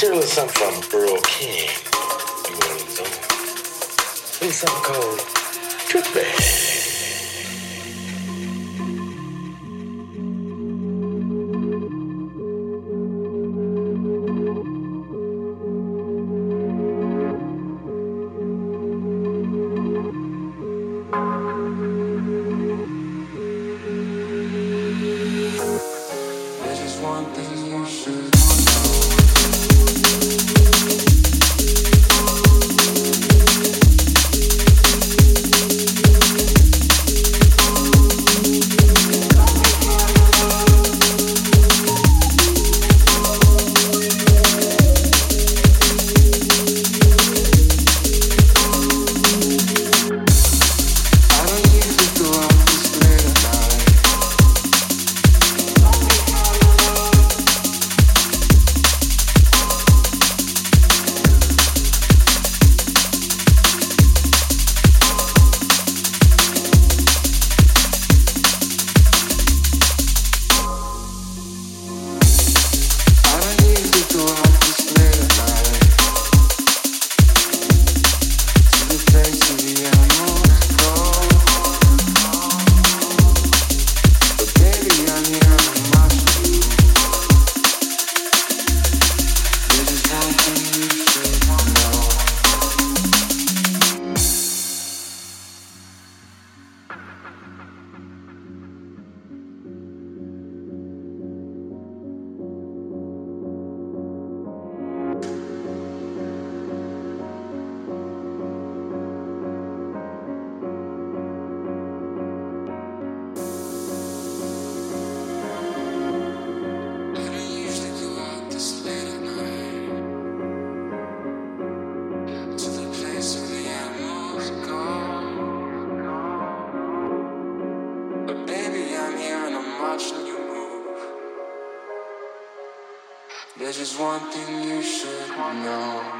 Here's something from Burl King. You want to know? Something called Trip. Bag. one thing you should know.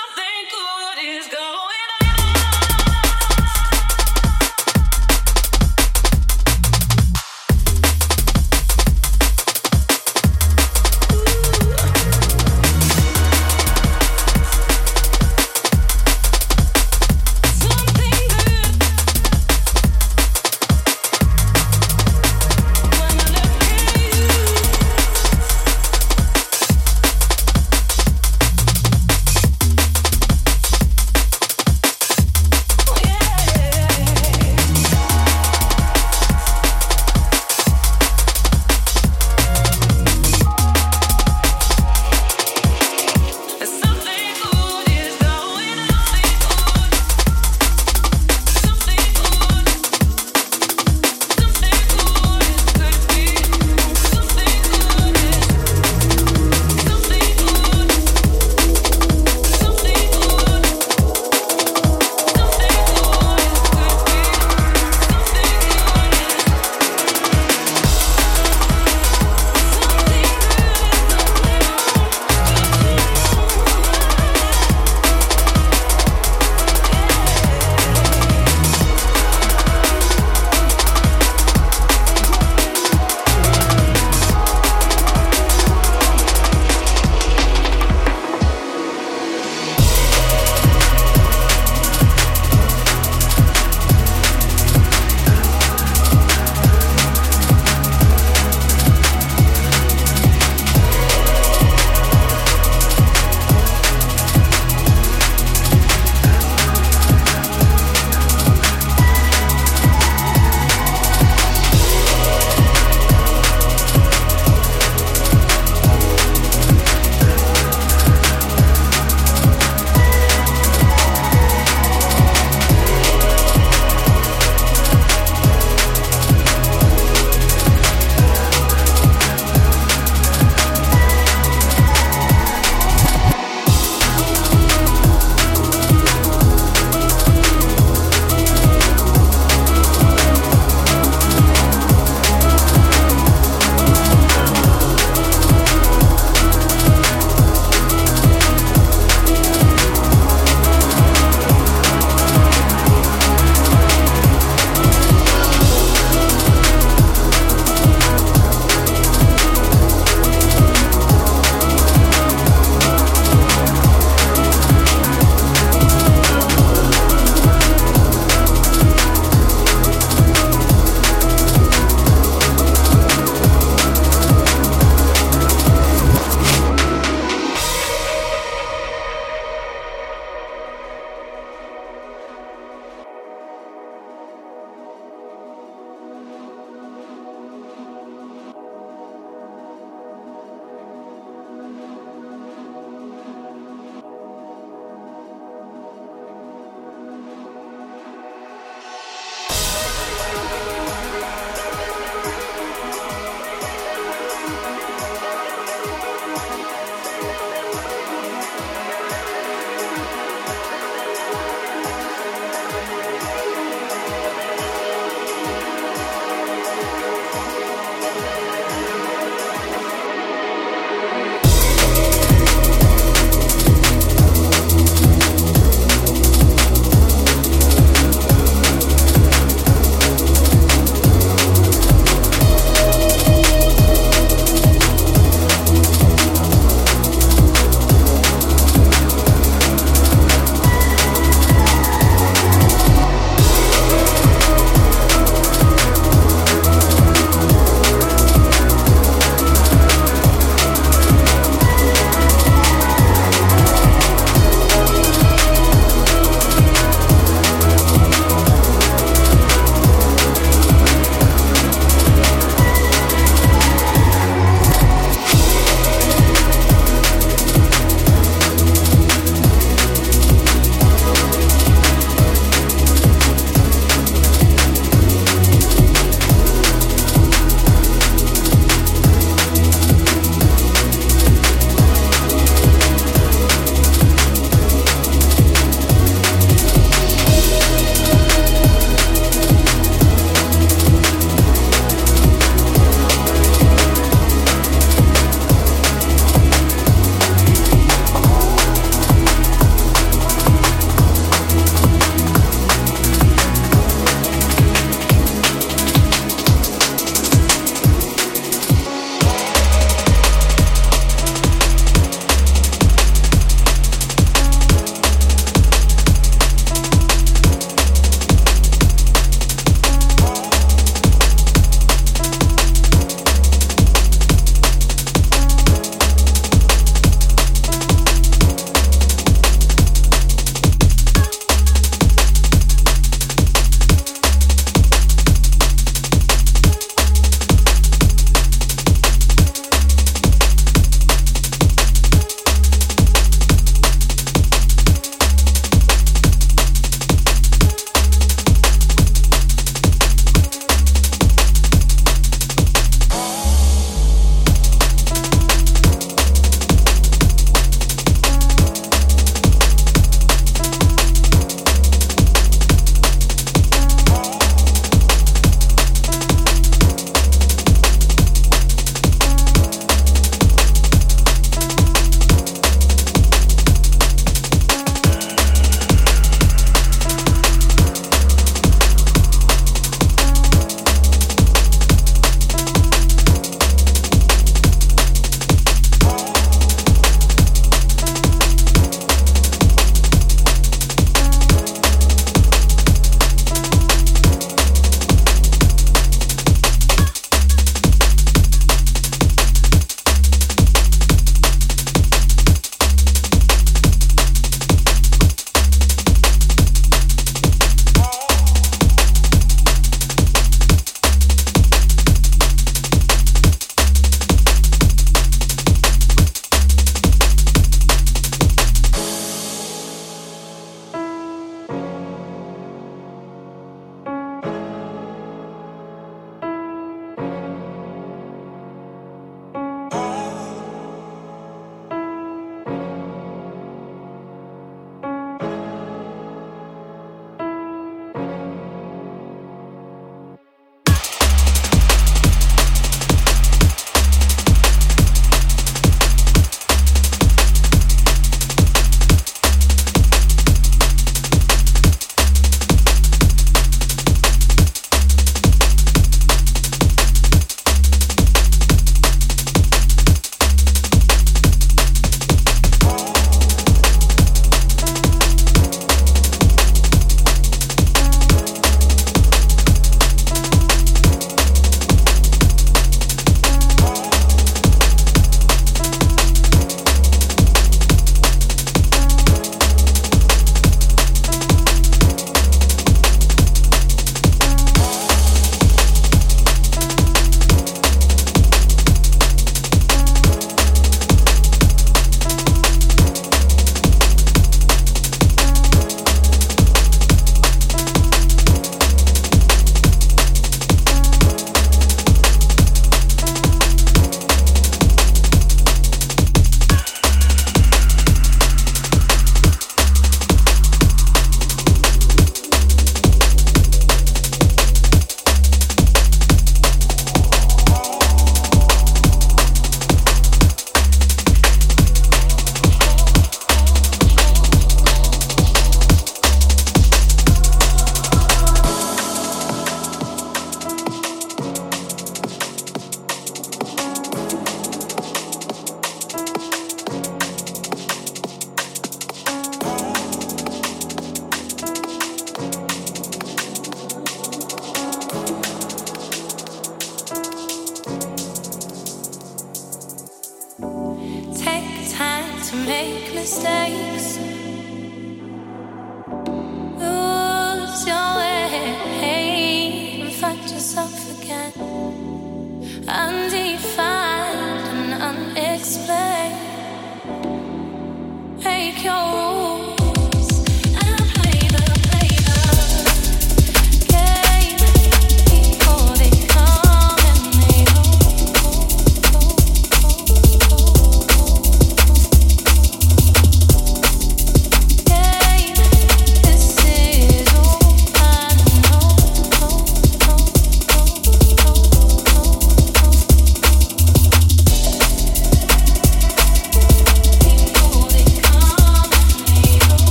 something good is going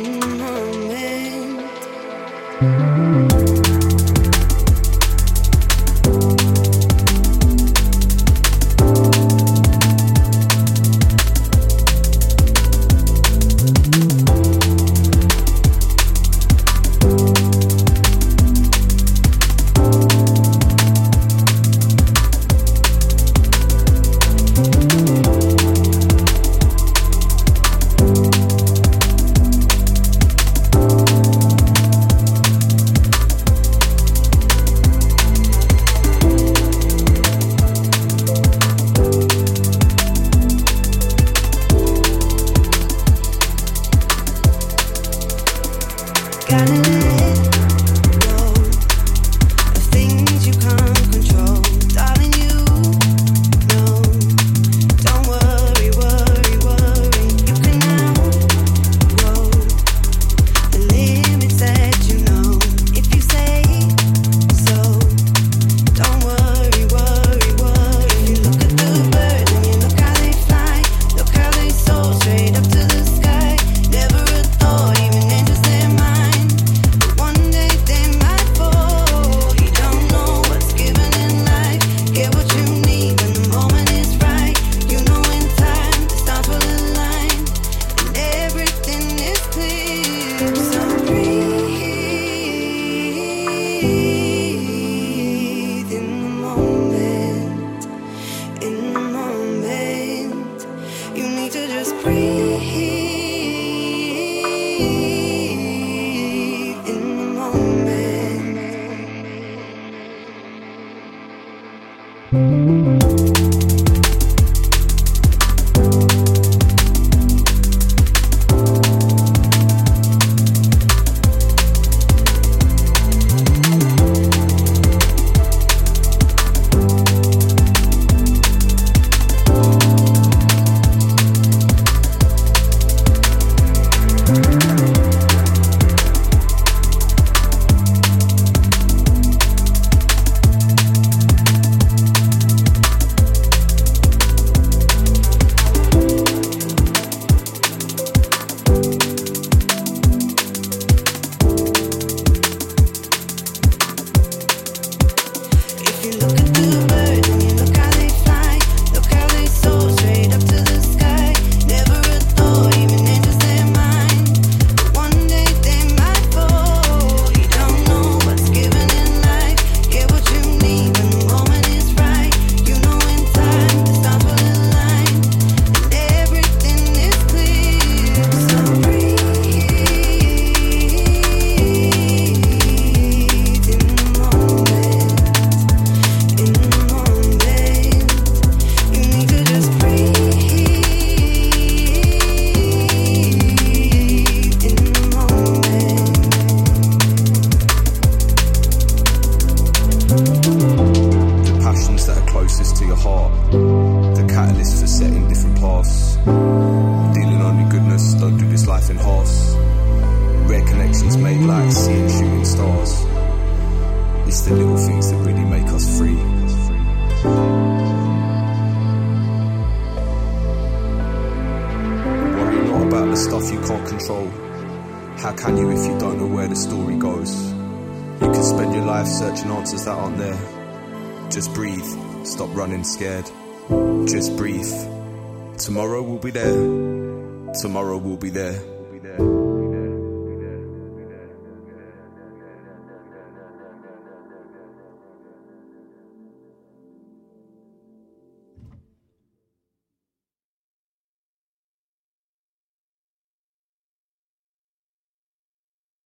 un momento.